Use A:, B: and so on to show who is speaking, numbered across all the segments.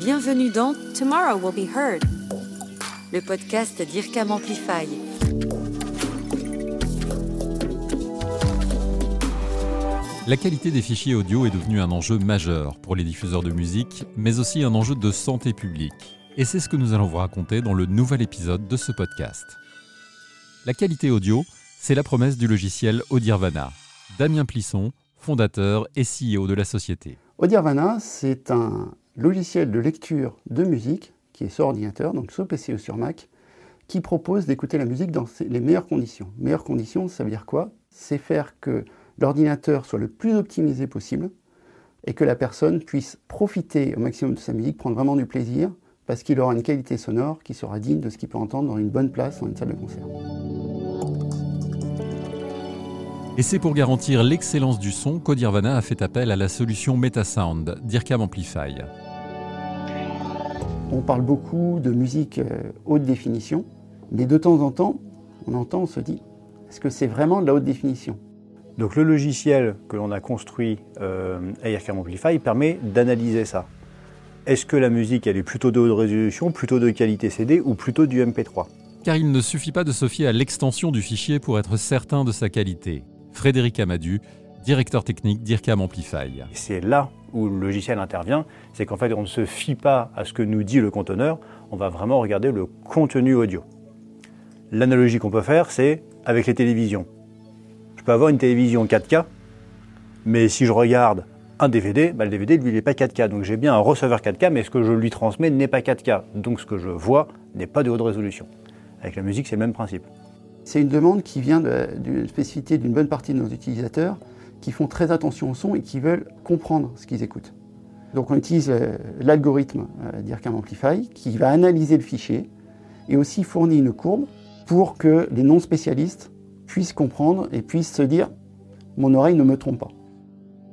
A: Bienvenue dans Tomorrow Will Be Heard, le podcast d'IRCAM Amplify.
B: La qualité des fichiers audio est devenue un enjeu majeur pour les diffuseurs de musique, mais aussi un enjeu de santé publique. Et c'est ce que nous allons vous raconter dans le nouvel épisode de ce podcast. La qualité audio, c'est la promesse du logiciel Audirvana. Damien Plisson, fondateur et CEO de la société.
C: Audirvana, c'est un logiciel de lecture de musique qui est sur ordinateur, donc sur PC ou sur Mac, qui propose d'écouter la musique dans les meilleures conditions. Meilleures conditions, ça veut dire quoi? C'est faire que l'ordinateur soit le plus optimisé possible et que la personne puisse profiter au maximum de sa musique, prendre vraiment du plaisir, parce qu'il aura une qualité sonore qui sera digne de ce qu'il peut entendre dans une bonne place, dans une salle de concert.
B: Et c'est pour garantir l'excellence du son qu'Audirvana a fait appel à la solution Metasound d'IRCAM Amplify.
C: On parle beaucoup de musique euh, haute définition, mais de temps en temps, on entend, on se dit, est-ce que c'est vraiment de la haute définition?
D: Donc le logiciel que l'on a construit euh, à IRCAM Amplify permet d'analyser ça. Est-ce que la musique elle est plutôt de haute résolution, plutôt de qualité CD ou plutôt du MP3
B: Car il ne suffit pas de se fier à l'extension du fichier pour être certain de sa qualité. Frédéric Amadu, directeur technique d'IRCAM Amplify.
D: C'est là où le logiciel intervient, c'est qu'en fait on ne se fie pas à ce que nous dit le conteneur, on va vraiment regarder le contenu audio. L'analogie qu'on peut faire, c'est avec les télévisions. Je peux avoir une télévision 4K, mais si je regarde un DVD, bah, le DVD lui n'est pas 4K. Donc j'ai bien un receveur 4K, mais ce que je lui transmets n'est pas 4K. Donc ce que je vois n'est pas de haute résolution. Avec la musique, c'est le même principe.
C: C'est une demande qui vient d'une spécificité d'une bonne partie de nos utilisateurs qui font très attention au son et qui veulent comprendre ce qu'ils écoutent. Donc on utilise euh, l'algorithme euh, d'IRCAM Amplify qui va analyser le fichier et aussi fournit une courbe pour que les non-spécialistes puissent comprendre et puissent se dire mon oreille ne me trompe pas.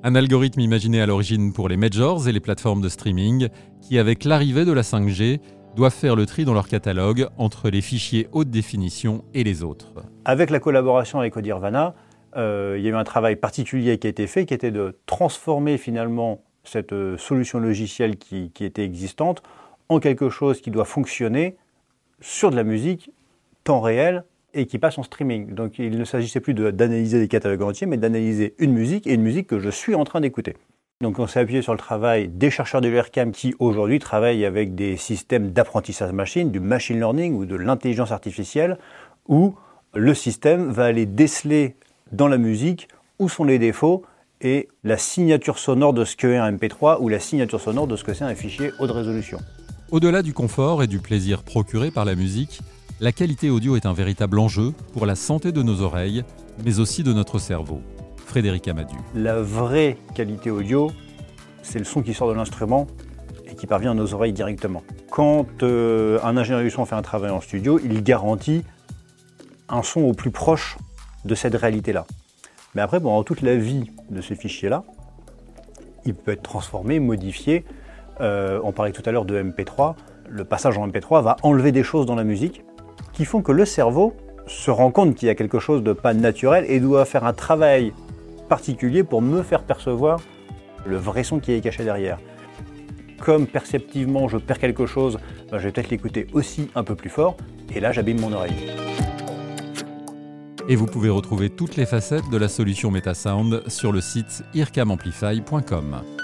B: Un algorithme imaginé à l'origine pour les majors et les plateformes de streaming qui, avec l'arrivée de la 5G, doivent faire le tri dans leur catalogue entre les fichiers haute définition et les autres.
D: Avec la collaboration avec Audirvana, euh, il y a eu un travail particulier qui a été fait, qui était de transformer finalement cette euh, solution logicielle qui, était existante en quelque chose qui doit fonctionner sur de la musique temps réel et qui passe en streaming. Donc il ne s'agissait plus d'analyser des catalogues entiers, mais d'analyser une musique et une musique que je suis en train d'écouter. Donc on s'est appuyé sur le travail des chercheurs de l'URCAM qui aujourd'hui travaillent avec des systèmes d'apprentissage machine, du machine learning ou de l'intelligence artificielle, où le système va aller déceler dans la musique où sont les défauts et la signature sonore de ce qu'est un MP3 ou la signature sonore de ce que c'est un fichier haute résolution.
B: Au-delà du confort et du plaisir procuré par la musique, la qualité audio est un véritable enjeu pour la santé de nos oreilles, mais aussi de notre cerveau. Frédéric Amadu.
D: La vraie qualité audio, c'est le son qui sort de l'instrument et qui parvient à nos oreilles directement. Quand euh, un ingénieur du son fait un travail en studio, il garantit un son au plus proche de cette réalité-là. Mais après, pendant toute la vie de ce fichier-là, il peut être transformé, modifié. Euh, on parlait tout à l'heure de MP3. Le passage en MP3 va enlever des choses dans la musique qui font que le cerveau se rend compte qu'il y a quelque chose de pas naturel et doit faire un travail particulier pour me faire percevoir le vrai son qui est caché derrière. Comme perceptivement je perds quelque chose, ben, je vais peut-être l'écouter aussi un peu plus fort, et là j'abîme mon oreille.
B: Et vous pouvez retrouver toutes les facettes de la solution Metasound sur le site ircamamplify.com.